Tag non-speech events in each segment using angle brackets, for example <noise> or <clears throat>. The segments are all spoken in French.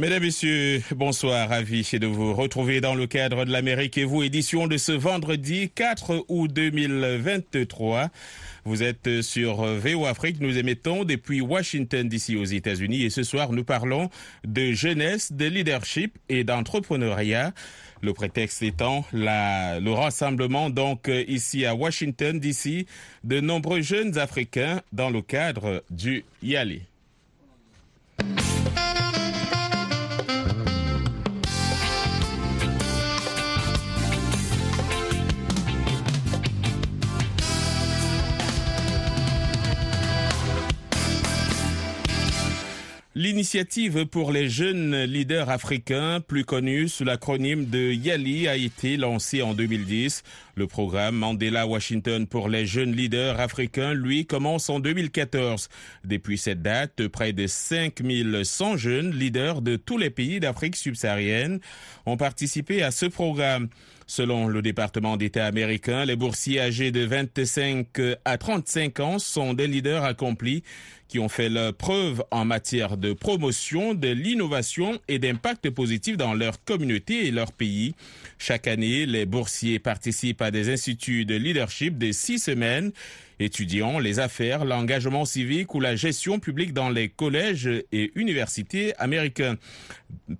Mesdames, Messieurs, bonsoir, ravi de vous retrouver dans le cadre de l'Amérique et vous, édition de ce vendredi 4 août 2023. Vous êtes sur VO Afrique, nous émettons depuis Washington d'ici aux États-Unis et ce soir nous parlons de jeunesse, de leadership et d'entrepreneuriat. Le prétexte étant la, le rassemblement donc ici à Washington d'ici de nombreux jeunes Africains dans le cadre du YALI. L'initiative pour les jeunes leaders africains, plus connue sous l'acronyme de YALI, a été lancée en 2010. Le programme Mandela Washington pour les jeunes leaders africains, lui, commence en 2014. Depuis cette date, près de 5100 jeunes leaders de tous les pays d'Afrique subsaharienne ont participé à ce programme. Selon le département d'État américain, les boursiers âgés de 25 à 35 ans sont des leaders accomplis qui ont fait leur preuve en matière de promotion de l'innovation et d'impact positif dans leur communauté et leur pays. Chaque année, les boursiers participent à des instituts de leadership de six semaines étudiant les affaires, l'engagement civique ou la gestion publique dans les collèges et universités américains.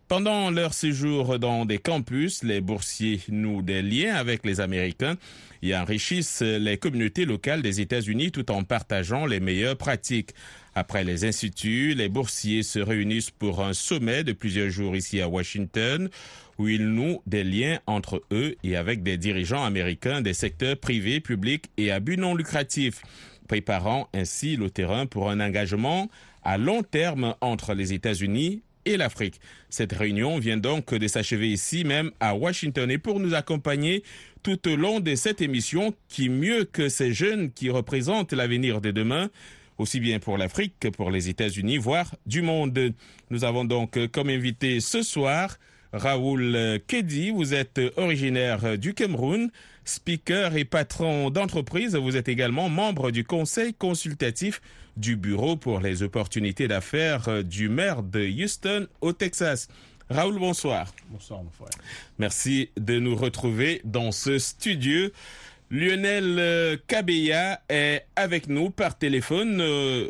Pendant leur séjour dans des campus, les boursiers nouent des liens avec les Américains et enrichissent les communautés locales des États-Unis tout en partageant les meilleures pratiques. Après les instituts, les boursiers se réunissent pour un sommet de plusieurs jours ici à Washington où ils nouent des liens entre eux et avec des dirigeants américains des secteurs privés, publics et à but non lucratif, préparant ainsi le terrain pour un engagement à long terme entre les États-Unis et l'Afrique. Cette réunion vient donc de s'achever ici même à Washington et pour nous accompagner tout au long de cette émission, qui mieux que ces jeunes qui représentent l'avenir de demain, aussi bien pour l'Afrique que pour les États-Unis, voire du monde. Nous avons donc comme invité ce soir Raoul Kedi, vous êtes originaire du Cameroun, speaker et patron d'entreprise. Vous êtes également membre du conseil consultatif du Bureau pour les opportunités d'affaires du maire de Houston au Texas. Raoul, bonsoir. Bonsoir, mon frère. Merci de nous retrouver dans ce studio. Lionel Kabeya est avec nous par téléphone.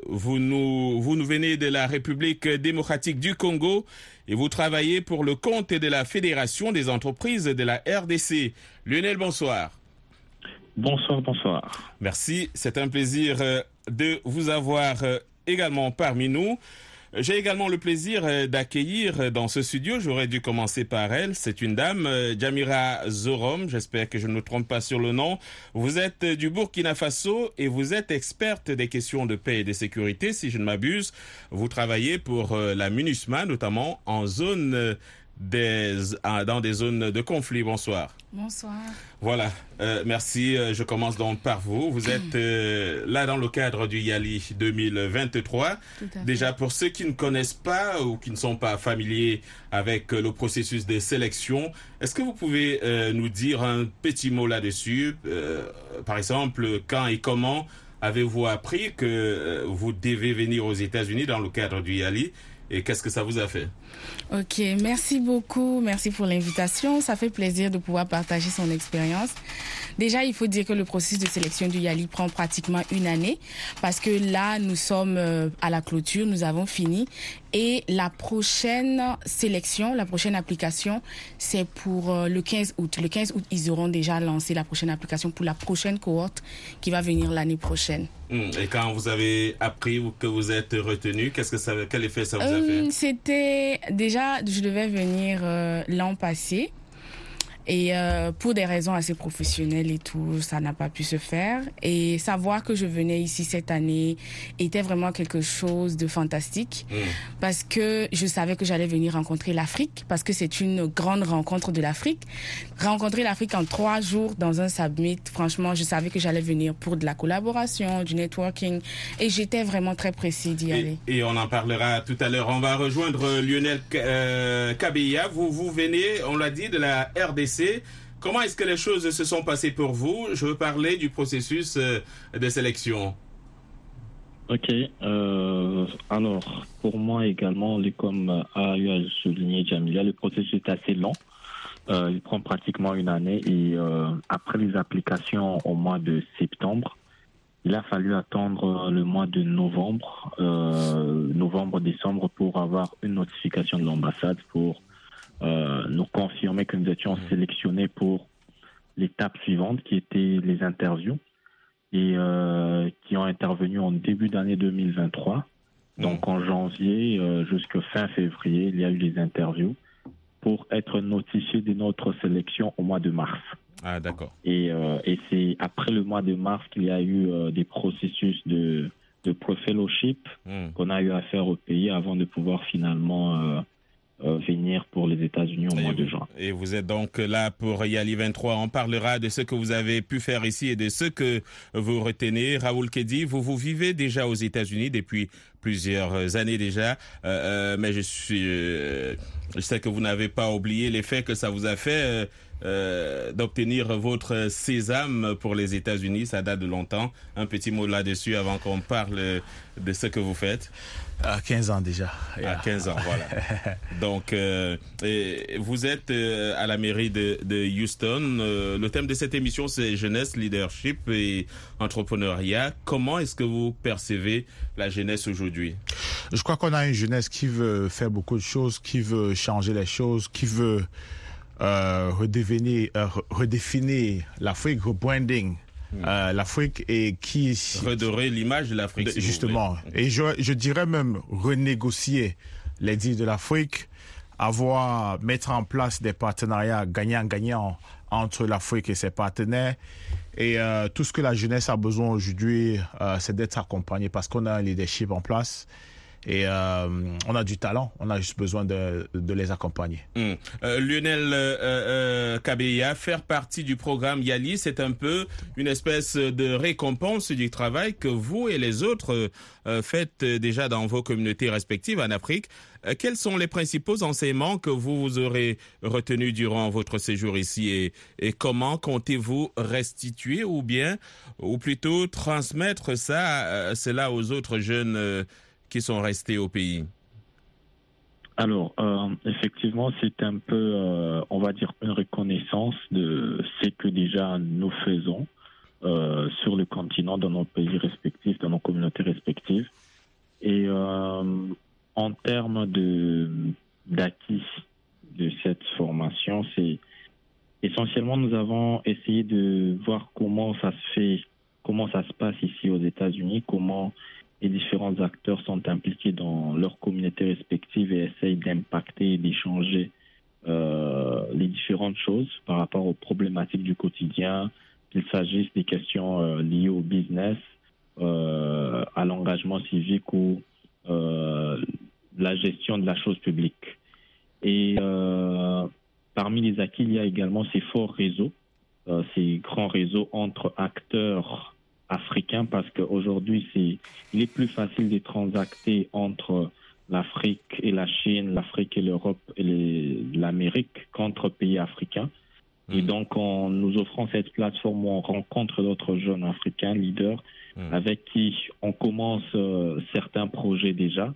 Vous nous, vous nous venez de la République démocratique du Congo et vous travaillez pour le compte de la Fédération des entreprises de la RDC. Lionel, bonsoir. Bonsoir, bonsoir. Merci, c'est un plaisir de vous avoir également parmi nous. J'ai également le plaisir d'accueillir dans ce studio, j'aurais dû commencer par elle, c'est une dame, Jamira Zorom, j'espère que je ne me trompe pas sur le nom. Vous êtes du Burkina Faso et vous êtes experte des questions de paix et de sécurité, si je ne m'abuse. Vous travaillez pour la MINUSMA, notamment en zone des, dans des zones de conflit. Bonsoir. Bonsoir. Voilà, euh, merci. Je commence donc par vous. Vous <clears throat> êtes euh, là dans le cadre du YALI 2023. Déjà, pour ceux qui ne connaissent pas ou qui ne sont pas familiers avec le processus de sélection, est-ce que vous pouvez euh, nous dire un petit mot là-dessus? Par exemple, quand et comment avez-vous appris que vous devez venir aux États-Unis dans le cadre du YALI? Et qu'est-ce que ça vous a fait? Ok, merci beaucoup, merci pour l'invitation. Ça fait plaisir de pouvoir partager son expérience. Déjà, il faut dire que le processus de sélection du YALI prend pratiquement une année parce que là, nous sommes à la clôture, nous avons fini et la prochaine sélection, la prochaine application, c'est pour le 15 août. Le 15 août, ils auront déjà lancé la prochaine application pour la prochaine cohorte qui va venir l'année prochaine. Et quand vous avez appris que vous êtes retenu, qu'est-ce que ça, quel effet ça vous a fait? C'était déjà, je devais venir euh, l'an passé. Et euh, pour des raisons assez professionnelles et tout, ça n'a pas pu se faire. Et savoir que je venais ici cette année était vraiment quelque chose de fantastique parce que je savais que j'allais venir rencontrer l'Afrique parce que c'est une grande rencontre de l'Afrique. Rencontrer l'Afrique en trois jours dans un summit, franchement, je savais que j'allais venir pour de la collaboration, du networking et j'étais vraiment très précis d'y aller. Et, on en parlera tout à l'heure. On va rejoindre Lionel euh, Kabila. Vous, vous venez, on l'a dit, de la RDC. Comment est-ce que les choses se sont passées pour vous? Je veux parler du processus euh, de sélection. Ok. Euh, alors, pour moi également, comme a eu à souligner Jamilia, le processus est assez long. Euh, il prend pratiquement une année et euh, après les applications au mois de septembre, il a fallu attendre le mois de novembre, euh, novembre-décembre pour avoir une notification de l'ambassade pour euh, nous confirmer que nous étions sélectionnés pour l'étape suivante qui était les interviews et euh, qui ont intervenu en début d'année 2023. Donc en janvier euh, jusqu'à fin février, il y a eu les interviews pour être notifié de notre sélection au mois de mars. Ah, d'accord. Et, euh, et c'est après le mois de mars qu'il y a eu euh, des processus de, de pro-fellowship Hmm. qu'on a eu à faire au pays avant de pouvoir finalement euh, euh, venir pour les États-Unis au Et mois de juin. Et vous êtes donc là pour Yali 23. On parlera de ce que vous avez pu faire ici et de ce que vous retenez. Raoul Kedi, vous vous vivez déjà aux États-Unis depuis plusieurs années déjà, Euh, euh, mais je suis, euh, je sais que vous n'avez pas oublié l'effet que ça vous a fait. euh, euh, d'obtenir votre sésame pour les États-Unis, ça date de longtemps. Un petit mot là-dessus avant qu'on parle de ce que vous faites. À 15 ans déjà. À 15 ans, voilà. <laughs> Donc, euh, vous êtes euh, à la mairie de, de Houston. Le thème de cette émission, c'est jeunesse, leadership et entrepreneuriat. Comment est-ce que vous percevez la jeunesse aujourd'hui? Je crois qu'on a une jeunesse qui veut faire beaucoup de choses, qui veut changer les choses, qui veut euh, redevenir, euh, re- redéfinir l'Afrique, rebranding euh, l'Afrique et qui Redorer l'image de l'Afrique. si justement. Et je, je dirais même renégocier les deals de l'Afrique, avoir, mettre en place des partenariats gagnant-gagnant entre l'Afrique et ses partenaires. Et euh, tout ce que la jeunesse a besoin aujourd'hui, euh, c'est d'être accompagné parce qu'on a un leadership en place et euh, on a du talent. On a juste besoin de, les accompagner. Hum. Euh, Lionel euh, euh, Kabeya, faire partie du programme Yali, c'est un peu une espèce de récompense du travail que vous et les autres faites déjà dans vos communautés respectives en Afrique. Quels sont les principaux enseignements que vous aurez retenus durant votre séjour ici et, et comment comptez-vous restituer ou bien, ou plutôt transmettre ça, cela aux autres jeunes qui sont restés au pays? Alors, euh, effectivement, c'est un peu, euh, on va dire, une reconnaissance de ce que déjà nous faisons euh, sur le continent, dans nos pays respectifs, dans nos communautés respectives. Et en termes d'acquis de cette formation, c'est essentiellement nous avons essayé de voir comment ça se fait, comment ça se passe ici aux États-Unis, comment les différents acteurs sont impliqués dans leurs communautés respectives et essayent d'impacter et d'échanger euh, les différentes choses par rapport aux problématiques du quotidien, qu'il s'agisse des questions euh, liées au business, euh, à l'engagement civique ou euh, la gestion de la chose publique. Et euh, parmi les acquis, il y a également ces forts réseaux, ces grands réseaux entre acteurs africains, parce qu'aujourd'hui, c'est, il est plus facile de transacter entre l'Afrique et la Chine, l'Afrique et l'Europe et les- l'Amérique qu'entre pays africains. Et Mhm. donc, en nous offrant cette plateforme où on rencontre d'autres jeunes africains leaders Mhm. avec qui on commence euh, certains projets déjà,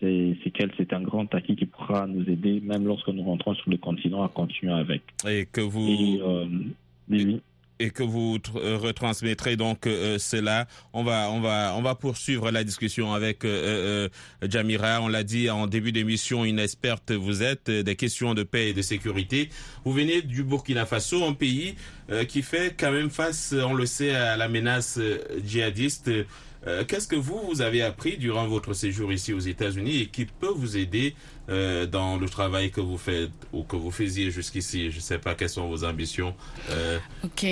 c'est c'est quel- c'est un grand acquis qui pourra nous aider, même lorsque nous rentrons sur le continent, à continuer avec. Et que vous... Et, euh, oui. Et que vous euh, retransmettrez donc euh, cela. On va, on va, on va poursuivre la discussion avec euh, euh, Jamira. On l'a dit en début d'émission, une experte vous êtes euh, des questions de paix et de sécurité. Vous venez du Burkina Faso, un pays euh, qui fait quand même face, on le sait, à la menace euh, djihadiste. Euh, Qu'est-ce que vous, vous avez appris durant votre séjour ici aux États-Unis et qui peut vous aider euh, dans le travail que vous faites ou que vous faisiez jusqu'ici? Je ne sais pas quelles sont vos ambitions. Euh, Ok.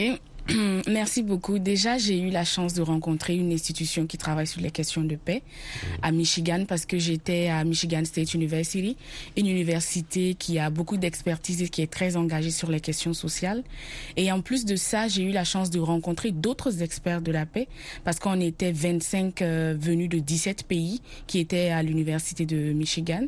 <clears throat> Merci beaucoup. Déjà, j'ai eu la chance de rencontrer une institution qui travaille sur les questions de paix à Michigan parce que j'étais à Michigan State University, une université qui a beaucoup d'expertise et qui est très engagée sur les questions sociales. Et en plus de ça, j'ai eu la chance de rencontrer d'autres experts de la paix parce qu'on était 25 euh, venus de 17 pays qui étaient à l'université de Michigan.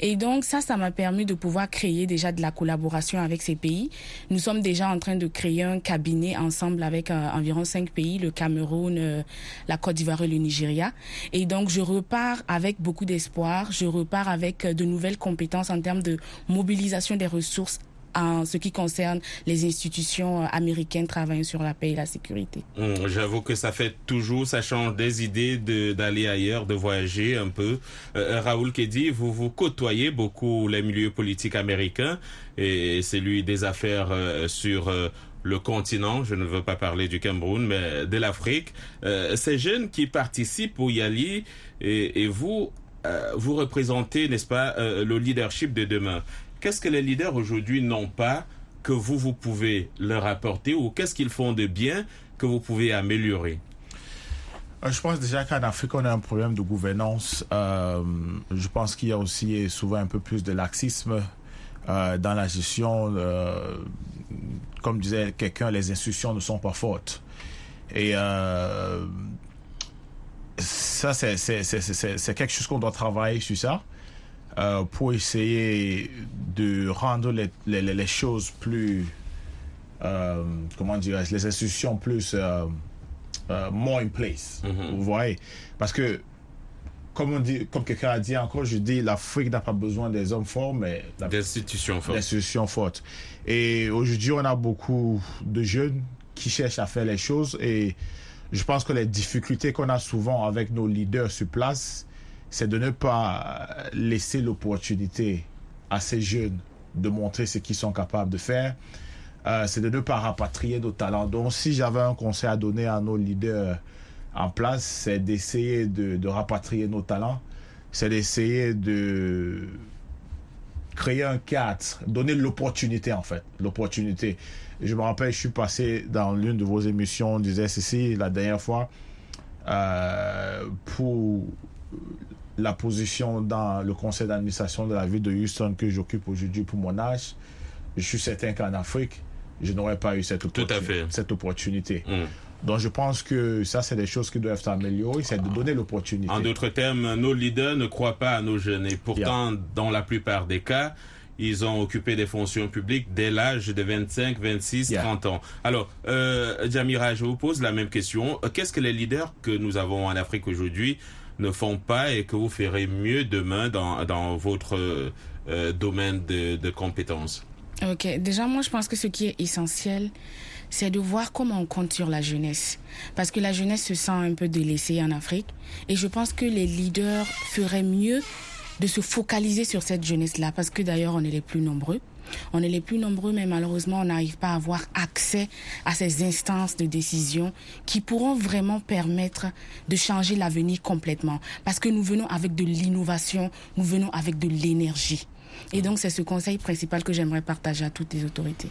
Et donc ça, ça m'a permis de pouvoir créer déjà de la collaboration avec ces pays. Nous sommes déjà en train de créer un cabinet ensemble avec euh, environ cinq pays, le Cameroun, euh, la Côte d'Ivoire et le Nigeria. Et donc je repars avec beaucoup d'espoir, je repars avec euh, de nouvelles compétences en termes de mobilisation des ressources en ce qui concerne les institutions américaines travaillant sur la paix et la sécurité. hum, J'avoue que ça fait toujours, ça change des idées d'aller ailleurs, de voyager un peu. Raoul Kedi, vous vous côtoyez beaucoup les milieux politiques américains et celui des affaires sur le continent, je ne veux pas parler du Cameroun, mais de l'Afrique. Euh, ces jeunes qui participent au Yali et, vous, euh, vous représentez, n'est-ce pas, euh, le leadership de demain. Qu'est-ce que les leaders aujourd'hui n'ont pas que vous, vous pouvez leur apporter ou qu'est-ce qu'ils font de bien que vous pouvez améliorer? Je pense déjà qu'en Afrique, on a un problème de gouvernance. Je pense qu'il y a aussi souvent un peu plus de laxisme dans la gestion. Comme disait quelqu'un, les institutions ne sont pas fortes. Et euh, ça, c'est- quelque chose qu'on doit travailler sur ça euh, pour essayer de rendre les, les, les- les choses plus, euh, comment dirais-je, les institutions plus more in place. Vous voyez? Parce que, comme, on dit, comme quelqu'un a dit encore, je dis, l'Afrique n'a pas besoin des hommes forts, mais D'institutions fortes. d'institutions fortes. Et aujourd'hui, on a beaucoup de jeunes qui cherchent à faire les choses et je pense que les difficultés qu'on a souvent avec nos leaders sur place, c'est de ne pas laisser l'opportunité à ces jeunes de montrer ce qu'ils sont capables de faire. Euh, c'est de ne pas rapatrier nos talents. Donc, si j'avais un conseil à donner à nos leaders en place, c'est d'essayer de, de rapatrier nos talents. C'est d'essayer de créer un cadre, donner l'opportunité en fait, l'opportunité. Je me rappelle, je suis passé dans l'une de vos émissions, on disait ceci la dernière fois, euh, pour la position dans le conseil d'administration de la ville de Houston que j'occupe aujourd'hui pour mon âge. Je suis certain qu'en Afrique, je n'aurais pas eu cette, à opportuni- fait. cette opportunité. Mm. Donc je pense que ça, c'est des choses qui doivent s'améliorer, c'est de donner l'opportunité. En d'autres termes, nos leaders ne croient pas à nos jeunes et pourtant, dans la plupart des cas, ils ont occupé des fonctions publiques dès l'âge de 25, 26, Yeah. 30 ans. Alors, euh, Jamira, je vous pose la même question. Qu'est-ce que les leaders que nous avons en Afrique aujourd'hui ne font pas et que vous ferez mieux demain dans, dans votre euh, euh, domaine de, de compétences? Ok, déjà moi je pense que ce qui est essentiel, c'est de voir comment on compte sur la jeunesse. Parce que la jeunesse se sent un peu délaissée en Afrique. Et je pense que les leaders feraient mieux de se focaliser sur cette jeunesse-là. Parce que d'ailleurs on est les plus nombreux. On est les plus nombreux, mais malheureusement, on n'arrive pas à avoir accès à ces instances de décision qui pourront vraiment permettre de changer l'avenir complètement. Parce que nous venons avec de l'innovation, nous venons avec de l'énergie. Et donc, c'est ce conseil principal que j'aimerais partager à toutes les autorités.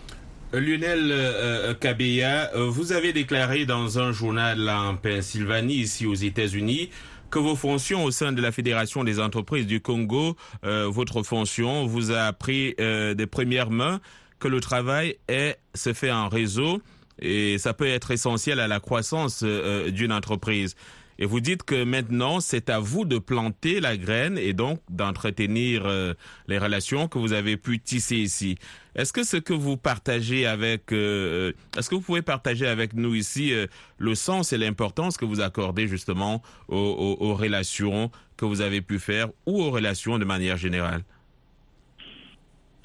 Lionel euh, euh, euh, vous avez déclaré dans un journal en Pennsylvanie, ici aux États-Unis, que vos fonctions au sein de la Fédération des entreprises du Congo, euh, votre fonction vous a appris euh, des premières mains que le travail est, se fait en réseau et ça peut être essentiel à la croissance euh, d'une entreprise. Et vous dites que maintenant, c'est à vous de planter la graine et donc d'entretenir euh, les relations que vous avez pu tisser ici. Est-ce que ce que vous partagez avec, euh, est-ce que vous pouvez partager avec nous ici euh, le sens et l'importance que vous accordez justement aux, relations que vous avez pu faire ou aux relations de manière générale?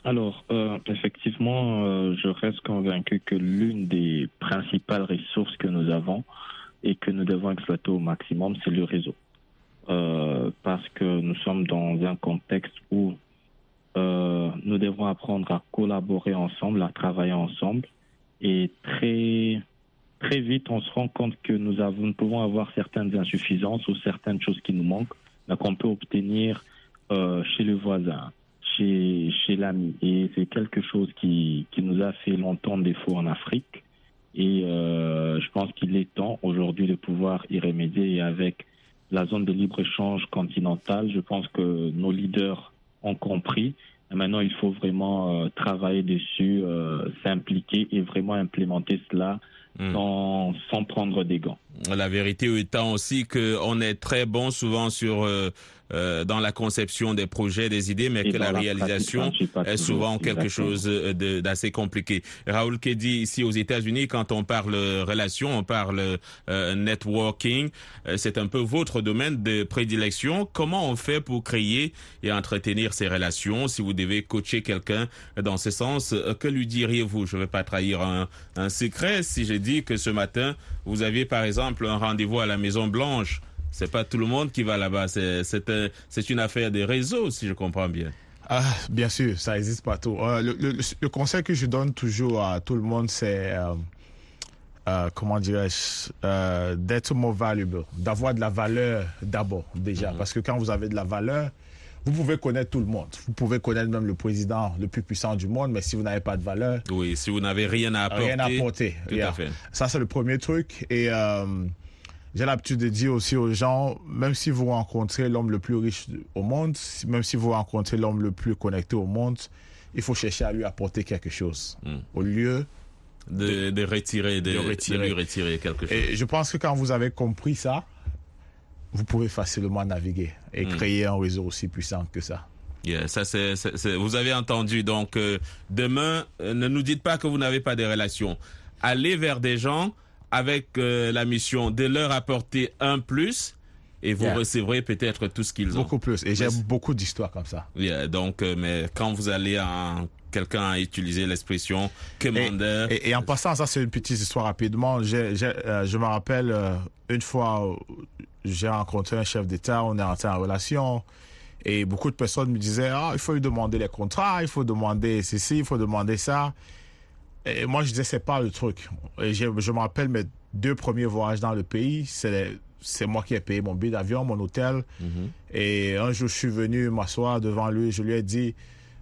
Alors, euh, effectivement, euh, je reste convaincu que l'une des principales ressources que nous avons et que nous devons exploiter au maximum, c'est le réseau. Euh, parce que nous sommes dans un contexte où euh, nous devons apprendre à collaborer ensemble, à travailler ensemble. Et très très vite, on se rend compte que nous, avons, nous pouvons avoir certaines insuffisances ou certaines choses qui nous manquent, mais qu'on peut obtenir euh, chez le voisin, chez, chez l'ami. Et c'est quelque chose qui, qui nous a fait longtemps défaut en Afrique. Et euh, je pense qu'il est temps aujourd'hui de pouvoir y remédier. Et avec la zone de libre-échange continentale, je pense que nos leaders ont compris. Et maintenant, il faut vraiment euh, travailler dessus, euh, s'impliquer et vraiment implémenter cela Hmm. sans, sans prendre des gants. La vérité étant aussi qu'on est très bon souvent sur euh, euh, dans la conception des projets, des idées, mais Et que la la réalisation pas est souvent quelque chose euh, d'assez compliqué. Raoul Kedi, ici aux États-Unis, quand on parle relation, on parle euh, networking, euh, c'est un peu votre domaine de prédilection. Comment on fait pour créer et entretenir ces relations? Si vous devez coacher quelqu'un dans ce sens, euh, que lui diriez-vous? Je ne vais pas trahir un, un secret si je dis que ce matin, vous aviez par exemple un rendez-vous à la Maison Blanche. C'est pas tout le monde qui va là-bas. C'est c'est un- c'est une affaire de réseau, si je comprends bien. Ah, bien sûr, ça existe partout. Euh, le, le- le conseil que je donne toujours à tout le monde, c'est, euh, euh, comment dirais-je, euh, d'être more valuable, d'avoir de la valeur d'abord, déjà. Parce que quand vous avez de la valeur, vous pouvez connaître tout le monde. Vous pouvez connaître même le président le plus puissant du monde, mais si vous n'avez pas de valeur, Oui, si vous n'avez rien à apporter. rien à apporter. Tout Yeah. à fait. Ça, c'est le premier truc. Et j'ai l'habitude de dire aussi aux gens, même si vous rencontrez l'homme le plus riche au monde, même si vous rencontrez l'homme le plus connecté au monde, il faut chercher à lui apporter quelque chose. Mm. Au lieu. De, de retirer, de, De de retirer. lui retirer quelque chose. Et je pense que quand vous avez compris ça, vous pouvez facilement naviguer et Mm. créer un réseau aussi puissant que ça. Yeah, ça c'est- vous avez entendu. Donc euh, demain, euh, ne nous dites pas que vous n'avez pas de relations. Allez vers des gens avec euh, la mission de leur apporter un plus et vous Yeah. recevrez peut-être tout ce qu'ils ont. Beaucoup plus. Et j'ai Mais- beaucoup d'histoires comme ça. Yeah, donc, euh, mais quand vous allez en quelqu'un a utilisé l'expression commandeur. Et, et en passant, ça c'est une petite histoire rapidement. Euh, je me rappelle euh, une fois, j'ai rencontré un chef d'État, on est entré en relation. Et beaucoup de personnes me disaient, ah, il faut lui demander les contrats, il faut demander ceci, il faut demander ça. Et moi, je disais, c'est pas le truc. Et je, je me rappelle mes deux premiers voyages dans le pays, c'est c'est moi qui ai payé mon billet d'avion, mon hôtel. Et un jour, je suis venu m'asseoir devant lui, je lui ai dit,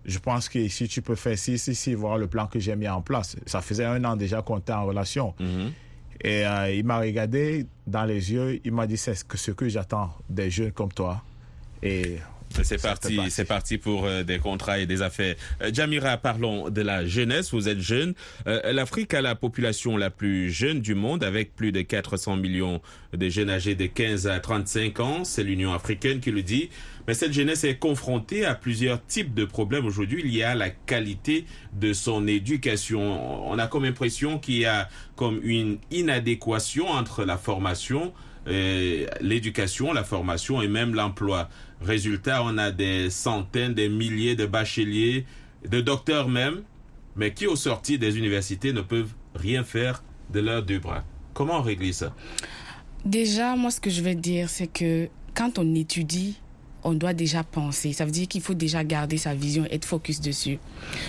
je pense que si tu peux faire ci, ci, ci, voir le plan que j'ai mis en place. Ça faisait un an déjà qu'on était en relation. Mhm. Et euh, il m'a regardé dans les yeux, il m'a dit, c'est ce que, ce que j'attends des jeunes comme toi. Et C'est parti, c'est parti pour euh, des contrats et des affaires. Euh, Jamira, parlons de la jeunesse. Vous êtes jeune. Euh, L'Afrique a la population la plus jeune du monde, avec plus de 400 millions de jeunes âgés de 15 à 35 ans. C'est l'Union africaine qui le dit. Mais cette jeunesse est confrontée à plusieurs types de problèmes aujourd'hui. Il y a la qualité de son éducation. On a comme impression qu'il y a comme une inadéquation entre la formation l'éducation, la formation et même l'emploi. Résultat, on a des centaines, des milliers de bacheliers, de docteurs même, mais qui au sortir des universités ne peuvent rien faire de leurs deux bras. Comment régler ça? Déjà, moi, ce que je vais dire, c'est que quand on étudie, on doit déjà penser. Ça veut dire qu'il faut déjà garder sa vision, être focus dessus.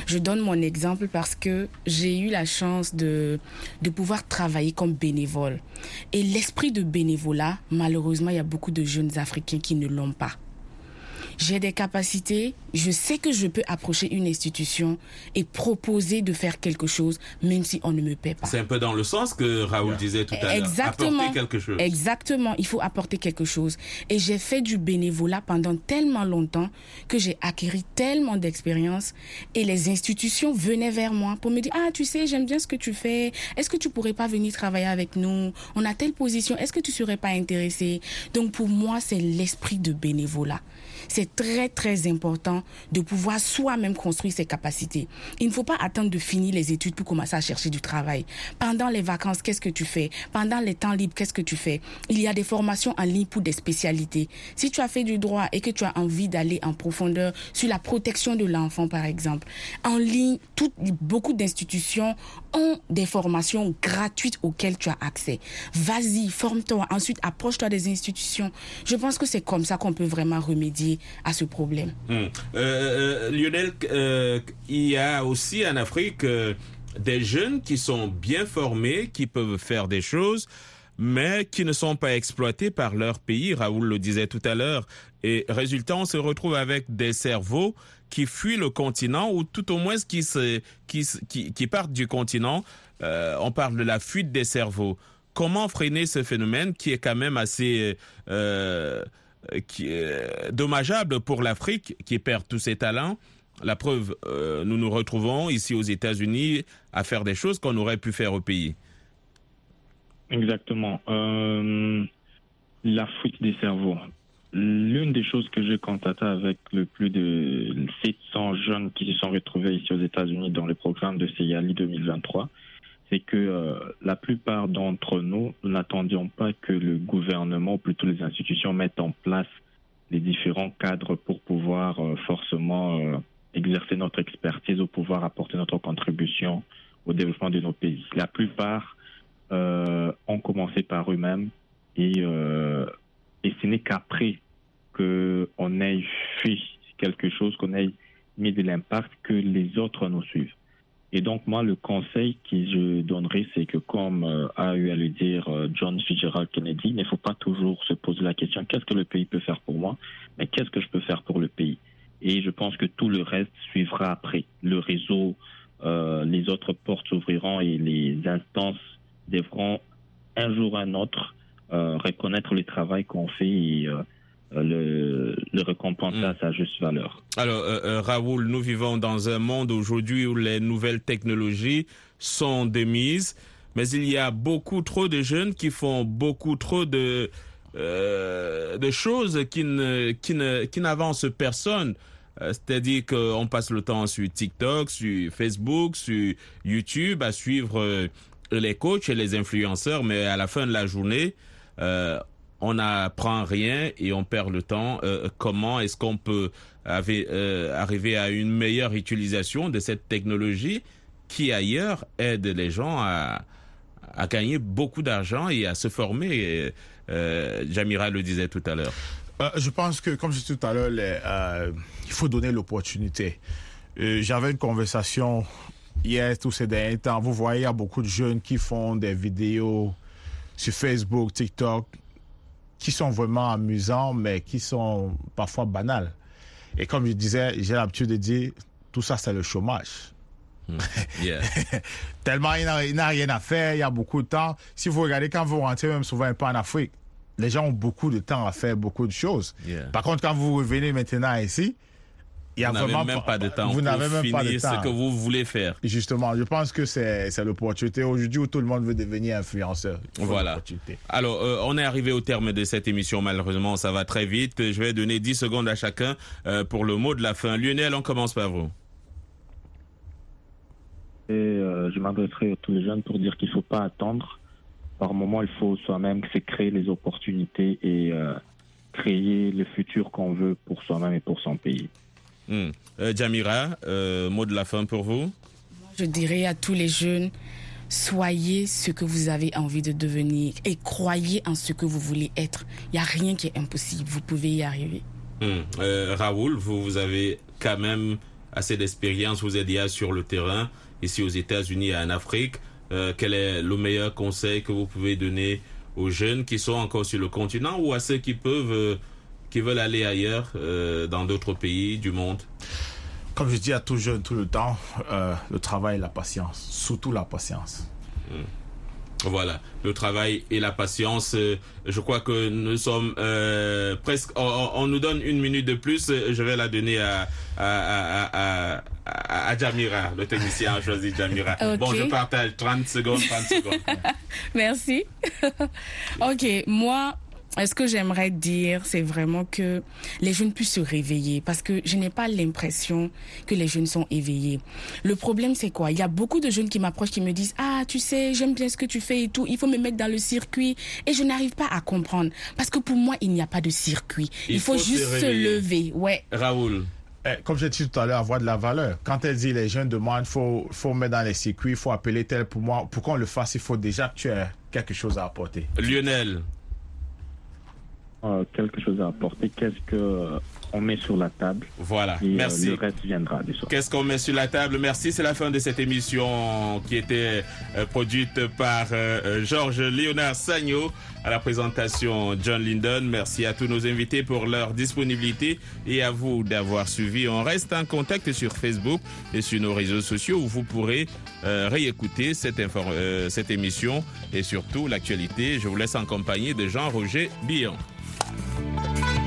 Je donne mon exemple parce que j'ai eu la chance de, de pouvoir travailler comme bénévole. Et l'esprit de bénévolat, malheureusement, il y a beaucoup de jeunes Africains qui ne l'ont pas. J'ai des capacités, je sais que je peux approcher une institution et proposer de faire quelque chose, même si on ne me paie pas. C'est un peu dans le sens que Raoul disait tout à l'heure. Exactement. Apporter quelque chose. Exactement. Il faut apporter quelque chose. Et j'ai fait du bénévolat pendant tellement longtemps que j'ai acquis tellement d'expérience et les institutions venaient vers moi pour me dire, ah, tu sais, j'aime bien ce que tu fais. Est-ce que tu pourrais pas venir travailler avec nous? On a telle position. Est-ce que tu serais pas intéressé? Donc, pour moi, c'est l'esprit de bénévolat. C'est très, très important de pouvoir soi-même construire ses capacités. Il ne faut pas attendre de finir les études pour commencer à chercher du travail. Pendant les vacances, qu'est-ce que tu fais? Pendant les temps libres, qu'est-ce que tu fais? Il y a des formations en ligne pour des spécialités. Si tu as fait du droit et que tu as envie d'aller en profondeur sur la protection de l'enfant, par exemple, en ligne, beaucoup d'institutions ont des formations gratuites auxquelles tu as accès. Vas-y, forme-toi. Ensuite, approche-toi des institutions. Je pense que c'est comme ça qu'on peut vraiment remédier à ce problème. Hum. Euh, euh, Lionel, euh, il y a aussi en Afrique des jeunes qui sont bien formés, qui peuvent faire des choses, mais qui ne sont pas exploités par leur pays. Raoul le disait tout à l'heure. Et résultat, on se retrouve avec des cerveaux qui fuient le continent ou tout au moins qui, se, qui, qui, partent du continent. On parle de la fuite des cerveaux. Comment freiner ce phénomène qui est quand même assez qui est dommageable pour l'Afrique qui perd tous ses talents La preuve, euh, nous nous retrouvons ici aux États-Unis à faire des choses qu'on aurait pu faire au pays. Exactement. Euh, la fuite des cerveaux. L'une des choses que j'ai constatées avec le plus de 700 jeunes qui se sont retrouvés ici aux États-Unis dans le programme de CIALI 2023, c'est que euh, la plupart d'entre nous, nous n'attendions pas que le gouvernement, ou plutôt les institutions, mettent en place les différents cadres pour pouvoir euh, forcément euh, exercer notre expertise ou pouvoir apporter notre contribution au développement de nos pays. La plupart euh, ont commencé par eux-mêmes et, euh, et ce n'est qu'après qu'on ait fait quelque chose, qu'on ait mis de l'impact, que les autres nous suivent. Et donc, moi, le conseil que je donnerais, c'est que, comme euh, a eu à le dire euh, John Fitzgerald Kennedy, il ne faut pas toujours se poser la question qu'est-ce que le pays peut faire pour moi, mais qu'est-ce que je peux faire pour le pays? Et je pense que tout le reste suivra après. Le réseau, euh, les autres portes s'ouvriront et les instances devront un jour ou un autre euh, reconnaître le travail qu'on fait et euh, le, le récompenser Mm. à sa juste valeur. Alors, euh, euh, Raoul, nous vivons dans un monde aujourd'hui où les nouvelles technologies sont de mise, mais il y a beaucoup trop de jeunes qui font beaucoup trop de, euh, de choses qui ne, qui ne, qui n'avancent personne. Euh, C'est-à-dire qu'on passe le temps sur TikTok, sur Facebook, sur YouTube à suivre euh, les coachs et les influenceurs, mais à la fin de la journée, euh, on n'apprend rien et on perd le temps. Euh, comment est-ce qu'on peut euh, arriver à une meilleure utilisation de cette technologie qui ailleurs aide les gens à, gagner beaucoup d'argent et à se former Et, euh, Jamira le disait tout à l'heure. Euh, je pense que, comme je disais tout à l'heure, euh, il faut donner l'opportunité. Euh, J'avais une conversation hier, tous ces derniers temps. Vous voyez, il y a beaucoup de jeunes qui font des vidéos sur Facebook, TikTok, qui sont vraiment amusants, mais qui sont parfois banales. Et comme je disais, j'ai l'habitude de dire, tout ça, c'est le chômage. <laughs> Yeah. Tellement il n'a il n'a rien à faire, il y a beaucoup de temps. Si vous regardez quand vous rentrez même souvent un peu en Afrique, les gens ont beaucoup de temps à faire beaucoup de choses. Yeah. Par contre, quand vous revenez maintenant ici, il y a Vous n'avez vraiment même pas de temps Vous pour n'avez même pas de finir temps. ce que vous voulez faire. Justement, je pense que c'est c'est l'opportunité aujourd'hui où tout le monde veut devenir influenceur. Voilà. Alors, euh, on est arrivé au terme de cette émission. Malheureusement, ça va très vite. Je vais donner 10 secondes à chacun euh, pour le mot de la fin. Lionel, on commence par vous. Et euh, je m'adresserai à tous les jeunes pour dire qu'il ne faut pas attendre. Par moment, il faut soi-même créer les opportunités et euh, créer le futur qu'on veut pour soi-même et pour son pays. Hmm. Euh, Jamira, euh, mot de la fin pour vous. Je dirais à tous les jeunes, soyez ce que vous avez envie de devenir et croyez en ce que vous voulez être. Il n'y a rien qui est impossible, vous pouvez y arriver. Hmm. Euh, Raoul, vous, vous avez quand même assez d'expérience, vous êtes déjà sur le terrain, ici aux États-Unis et en Afrique. Quel est le meilleur conseil que vous pouvez donner aux jeunes qui sont encore sur le continent ou à ceux qui peuvent, qui veulent aller ailleurs, euh, dans d'autres pays du monde Comme je dis à tout jeune tout le temps, euh, le travail et la patience, surtout la patience. Voilà, le travail et la patience. euh, Je crois que nous sommes euh, presque. On, nous donne une minute de plus. Je vais la donner à à, à, à, à, à Jamira. Le technicien a choisi Jamira. <laughs> Bon, je partage 30 secondes, 30 secondes. <laughs> Merci. <laughs> ok, moi, ce que j'aimerais dire, c'est vraiment que les jeunes puissent se réveiller? Parce que je n'ai pas l'impression que les jeunes sont éveillés. Le problème, c'est quoi? Il y a beaucoup de jeunes qui m'approchent, qui me disent Ah, tu sais, j'aime bien ce que tu fais et tout, il faut me mettre dans le circuit. Et je n'arrive pas à comprendre parce que pour moi, il n'y a pas de circuit. Il, Il faut, juste se, lever. Ouais. Raoul, Eh, comme j'ai dit tout à l'heure, avoir de la valeur. Quand elle dit les jeunes demandent, faut, faut mettre dans les circuits, il faut appeler tel pour moi. Pour qu'on le fasse, il faut déjà que tu aies quelque chose à apporter. Lionel, Euh, quelque chose à apporter. Qu'est-ce que on met sur la table. Voilà, Et, euh, merci. le reste viendra. Qu'est-ce qu'on met sur la table? Merci, c'est la fin de cette émission qui était euh, produite par euh, euh, Georges Léonard Sagno. À la présentation, John Linden. Merci à tous nos invités pour leur disponibilité et à vous d'avoir suivi. On reste en contact sur Facebook et sur nos réseaux sociaux où vous pourrez euh, réécouter cette, euh, cette émission et surtout l'actualité. Je vous laisse en compagnie de Jean-Roger Billon. バイバイ!